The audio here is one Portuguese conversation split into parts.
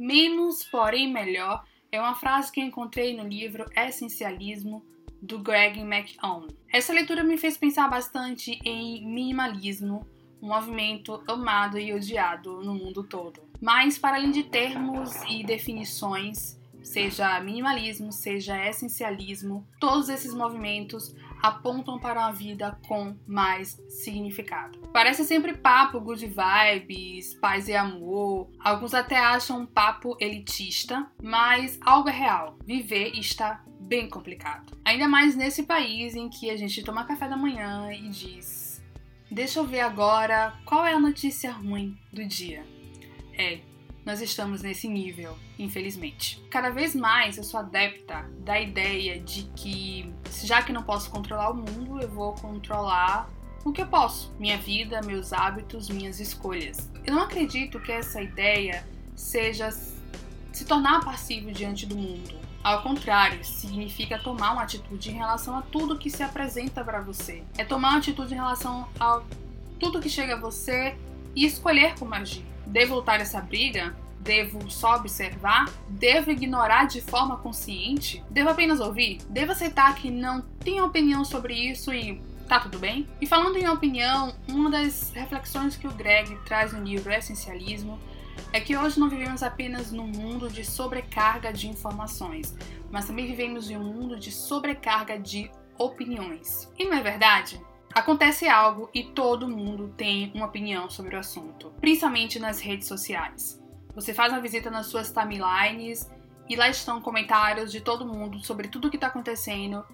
Menos, porém melhor é uma frase que encontrei no livro Essencialismo do Greg McKeown. Essa leitura me fez pensar bastante em minimalismo, um movimento amado e odiado no mundo todo. Mas, para além de termos e definições, seja minimalismo, seja essencialismo, todos esses movimentos apontam para uma vida com mais significado. Parece sempre papo good vibes, paz e amor. Alguns até acham um papo elitista, mas algo é real. Viver está bem complicado. Ainda mais nesse país em que a gente toma café da manhã e diz: Deixa eu ver agora qual é a notícia ruim do dia. É, nós estamos nesse nível, infelizmente. Cada vez mais eu sou adepta da ideia de que, já que não posso controlar o mundo, eu vou controlar o que eu posso: minha vida, meus hábitos, minhas escolhas. Eu não acredito que essa ideia seja se tornar passivo diante do mundo. Ao contrário, significa tomar uma atitude em relação a tudo que se apresenta para você. É tomar uma atitude em relação a tudo que chega a você e escolher como agir. Devo lutar essa briga? Devo só observar? Devo ignorar de forma consciente? Devo apenas ouvir? Devo aceitar que não tenho opinião sobre isso e tá tudo bem? E falando em opinião, uma das reflexões que o Greg traz no livro Essencialismo é que hoje não vivemos apenas num mundo de sobrecarga de informações, mas também vivemos em um mundo de sobrecarga de opiniões. E não é verdade? Acontece algo e todo mundo tem uma opinião sobre o assunto, principalmente nas redes sociais. Você faz uma visita nas suas timelines e lá estão comentários de todo mundo sobre tudo o que está acontecendo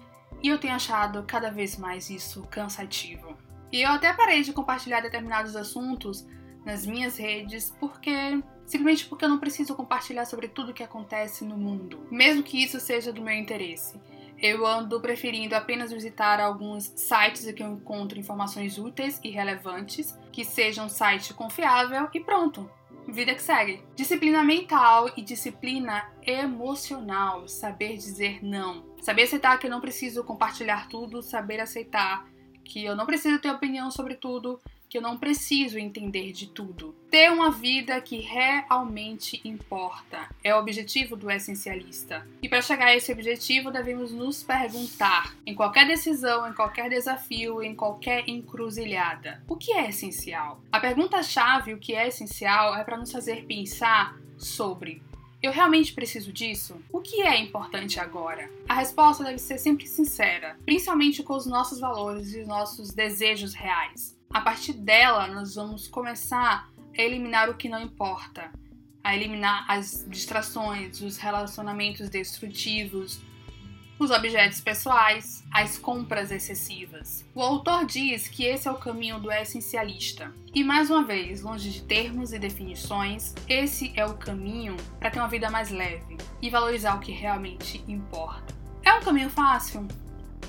e eu tenho achado cada vez mais isso cansativo. E eu até parei de compartilhar determinados assuntos nas minhas redes porque simplesmente porque eu não preciso compartilhar sobre tudo o que acontece no mundo, mesmo que isso seja do meu interesse eu ando preferindo apenas visitar alguns sites em que eu encontro informações úteis e relevantes, que sejam um site confiável e pronto. Vida que segue. Disciplina mental e disciplina emocional. Saber dizer não. Saber aceitar que eu não preciso compartilhar tudo. Saber aceitar que eu não preciso ter opinião sobre tudo que eu não preciso entender de tudo. Ter uma vida que realmente importa é o objetivo do essencialista. E para chegar a esse objetivo, devemos nos perguntar, em qualquer decisão, em qualquer desafio, em qualquer encruzilhada, o que é essencial? A pergunta-chave, o que é essencial, é para nos fazer pensar sobre eu realmente preciso disso? O que é importante agora? A resposta deve ser sempre sincera, principalmente com os nossos valores e os nossos desejos reais. A partir dela, nós vamos começar a eliminar o que não importa, a eliminar as distrações, os relacionamentos destrutivos, os objetos pessoais, as compras excessivas. O autor diz que esse é o caminho do essencialista. E mais uma vez, longe de termos e definições, esse é o caminho para ter uma vida mais leve e valorizar o que realmente importa. É um caminho fácil?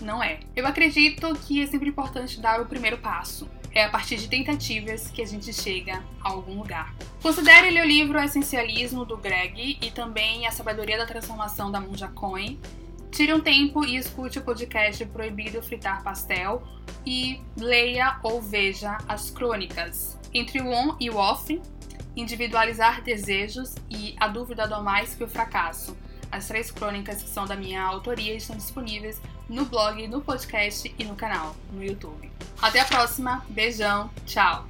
Não é. Eu acredito que é sempre importante dar o primeiro passo. É a partir de tentativas que a gente chega a algum lugar. Considere ler o livro Essencialismo do Greg e também A Sabedoria da Transformação da Monja Cohen. Tire um tempo e escute o podcast Proibido Fritar Pastel e leia ou veja as crônicas Entre o On e o Off, Individualizar Desejos e A Dúvida do Mais que o Fracasso. As três crônicas que são da minha autoria estão disponíveis no blog, no podcast e no canal no YouTube. Até a próxima, beijão, tchau!